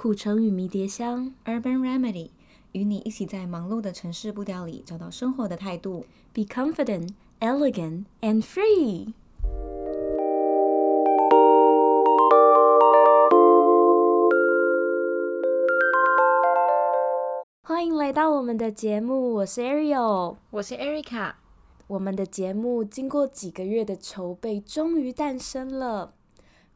苦橙与迷迭香，Urban Remedy，与你一起在忙碌的城市步调里找到生活的态度。Be confident, elegant, and free。欢迎来到我们的节目，我是 Ariel，我是 Erica。我们的节目经过几个月的筹备，终于诞生了。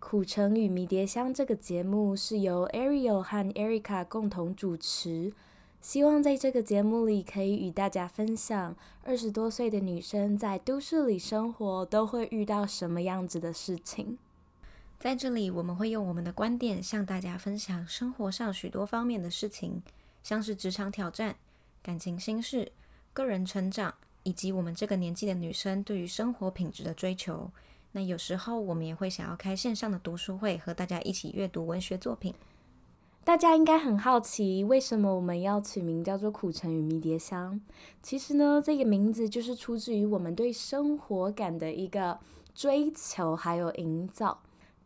苦橙与迷迭香这个节目是由 Ariel 和 Erica 共同主持，希望在这个节目里可以与大家分享二十多岁的女生在都市里生活都会遇到什么样子的事情。在这里，我们会用我们的观点向大家分享生活上许多方面的事情，像是职场挑战、感情心事、个人成长，以及我们这个年纪的女生对于生活品质的追求。那有时候我们也会想要开线上的读书会，和大家一起阅读文学作品。大家应该很好奇，为什么我们要取名叫做“苦橙与迷迭香”？其实呢，这个名字就是出自于我们对生活感的一个追求，还有营造。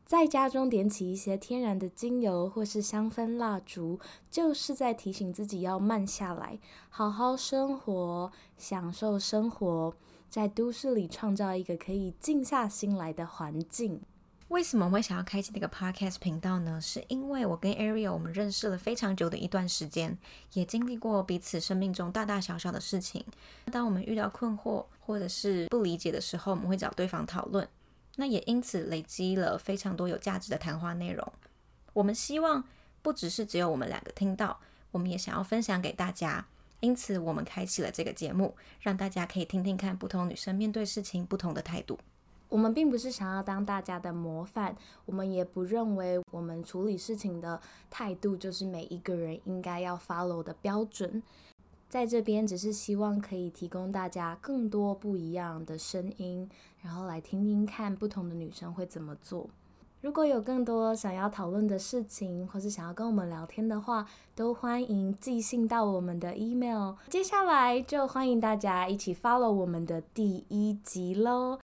在家中点起一些天然的精油或是香氛蜡烛，就是在提醒自己要慢下来，好好生活，享受生活。在都市里创造一个可以静下心来的环境。为什么我会想要开启这个 podcast 频道呢？是因为我跟 Ariel 我们认识了非常久的一段时间，也经历过彼此生命中大大小小的事情。当我们遇到困惑或者是不理解的时候，我们会找对方讨论。那也因此累积了非常多有价值的谈话内容。我们希望不只是只有我们两个听到，我们也想要分享给大家。因此，我们开启了这个节目，让大家可以听听看不同女生面对事情不同的态度。我们并不是想要当大家的模范，我们也不认为我们处理事情的态度就是每一个人应该要 follow 的标准。在这边，只是希望可以提供大家更多不一样的声音，然后来听听看不同的女生会怎么做。如果有更多想要讨论的事情，或是想要跟我们聊天的话，都欢迎寄信到我们的 email。接下来就欢迎大家一起 follow 我们的第一集喽！